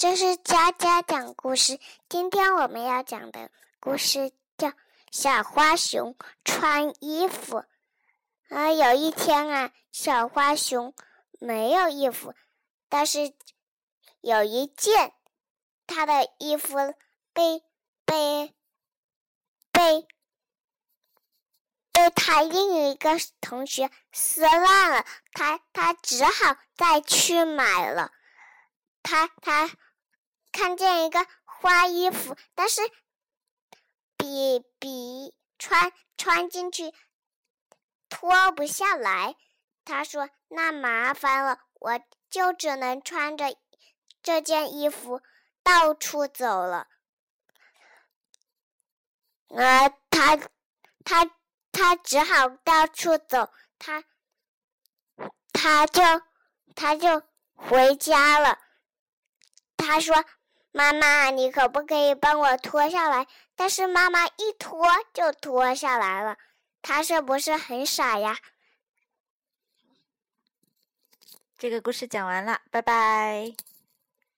这是佳佳讲故事。今天我们要讲的故事叫《小花熊穿衣服》。啊，有一天啊，小花熊没有衣服，但是有一件，他的衣服被被被被他另一个同学撕烂了，他他只好再去买了。他他。看见一个花衣服，但是比比穿穿进去脱不下来。他说：“那麻烦了，我就只能穿着这件衣服到处走了。”呃，他他他只好到处走，他他就他就回家了。他说。妈妈，你可不可以帮我脱下来？但是妈妈一脱就脱下来了，她是不是很傻呀？这个故事讲完了，拜拜。